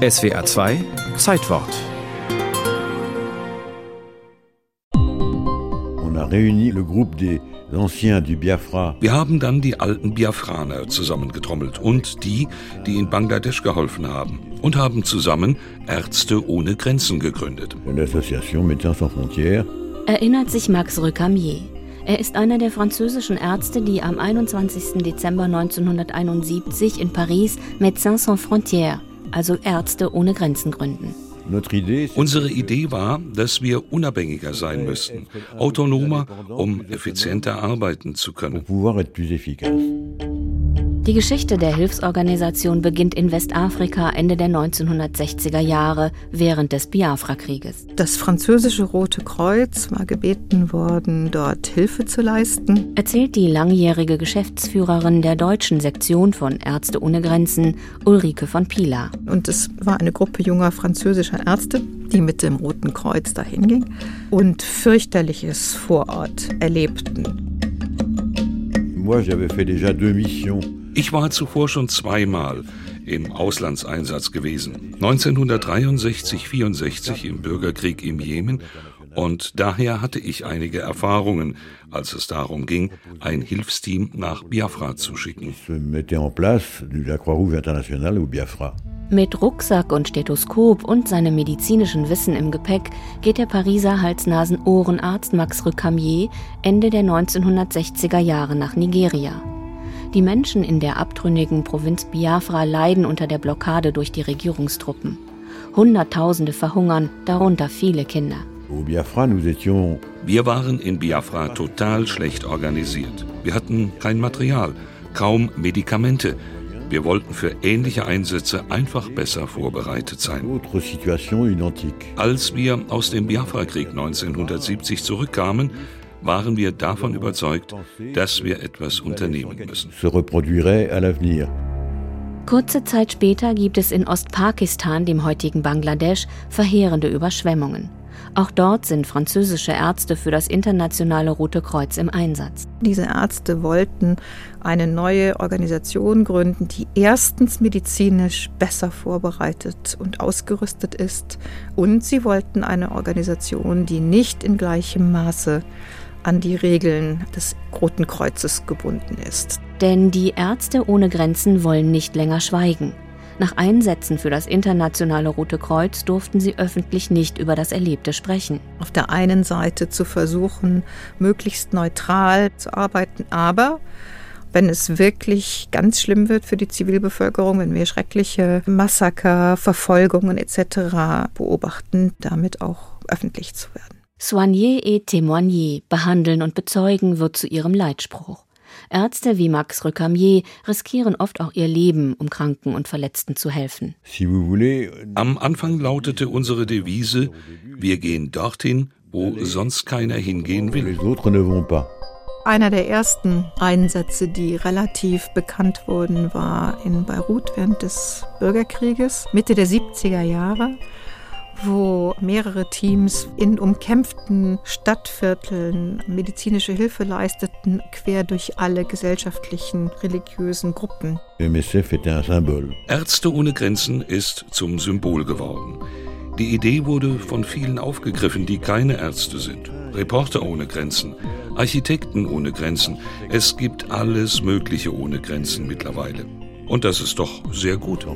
SWR 2 Zeitwort. Wir haben dann die alten Biafraner zusammengetrommelt und die, die in Bangladesch geholfen haben und haben zusammen Ärzte ohne Grenzen gegründet. Erinnert sich Max Recamier. Er ist einer der französischen Ärzte, die am 21. Dezember 1971 in Paris Médecins Sans Frontières also Ärzte ohne Grenzen gründen. Unsere Idee war, dass wir unabhängiger sein müssten, autonomer, um effizienter arbeiten zu können. Die Geschichte der Hilfsorganisation beginnt in Westafrika Ende der 1960er Jahre während des Biafra-Krieges. Das französische Rote Kreuz war gebeten worden, dort Hilfe zu leisten. Erzählt die langjährige Geschäftsführerin der deutschen Sektion von Ärzte ohne Grenzen, Ulrike von Pila. Und es war eine Gruppe junger französischer Ärzte, die mit dem Roten Kreuz dahin ging und fürchterliches vor Ort erlebten. Moi, j'avais fait déjà deux missions ich war zuvor schon zweimal im Auslandseinsatz gewesen. 1963, 64 im Bürgerkrieg im Jemen und daher hatte ich einige Erfahrungen, als es darum ging, ein Hilfsteam nach Biafra zu schicken. Mit Rucksack und Stethoskop und seinem medizinischen Wissen im Gepäck geht der Pariser Hals-Nasen-Ohrenarzt Max Recamier Ende der 1960er Jahre nach Nigeria. Die Menschen in der abtrünnigen Provinz Biafra leiden unter der Blockade durch die Regierungstruppen. Hunderttausende verhungern, darunter viele Kinder. Wir waren in Biafra total schlecht organisiert. Wir hatten kein Material, kaum Medikamente. Wir wollten für ähnliche Einsätze einfach besser vorbereitet sein. Als wir aus dem Biafra-Krieg 1970 zurückkamen, waren wir davon überzeugt, dass wir etwas unternehmen müssen. Kurze Zeit später gibt es in Ostpakistan, dem heutigen Bangladesch, verheerende Überschwemmungen. Auch dort sind französische Ärzte für das internationale Rote Kreuz im Einsatz. Diese Ärzte wollten eine neue Organisation gründen, die erstens medizinisch besser vorbereitet und ausgerüstet ist. Und sie wollten eine Organisation, die nicht in gleichem Maße an die Regeln des Roten Kreuzes gebunden ist. Denn die Ärzte ohne Grenzen wollen nicht länger schweigen. Nach Einsätzen für das internationale Rote Kreuz durften sie öffentlich nicht über das Erlebte sprechen. Auf der einen Seite zu versuchen, möglichst neutral zu arbeiten, aber wenn es wirklich ganz schlimm wird für die Zivilbevölkerung, wenn wir schreckliche Massaker, Verfolgungen etc. beobachten, damit auch öffentlich zu werden. Soigner et témoigner, behandeln und bezeugen wird zu ihrem Leitspruch. Ärzte wie Max Recamier riskieren oft auch ihr Leben, um Kranken und Verletzten zu helfen. Am Anfang lautete unsere Devise, wir gehen dorthin, wo sonst keiner hingehen will. Einer der ersten Einsätze, die relativ bekannt wurden, war in Beirut während des Bürgerkrieges, Mitte der 70er Jahre wo mehrere Teams in umkämpften Stadtvierteln medizinische Hilfe leisteten, quer durch alle gesellschaftlichen, religiösen Gruppen. Ärzte ohne Grenzen ist zum Symbol geworden. Die Idee wurde von vielen aufgegriffen, die keine Ärzte sind. Reporter ohne Grenzen, Architekten ohne Grenzen. Es gibt alles Mögliche ohne Grenzen mittlerweile. Und das ist doch sehr gut.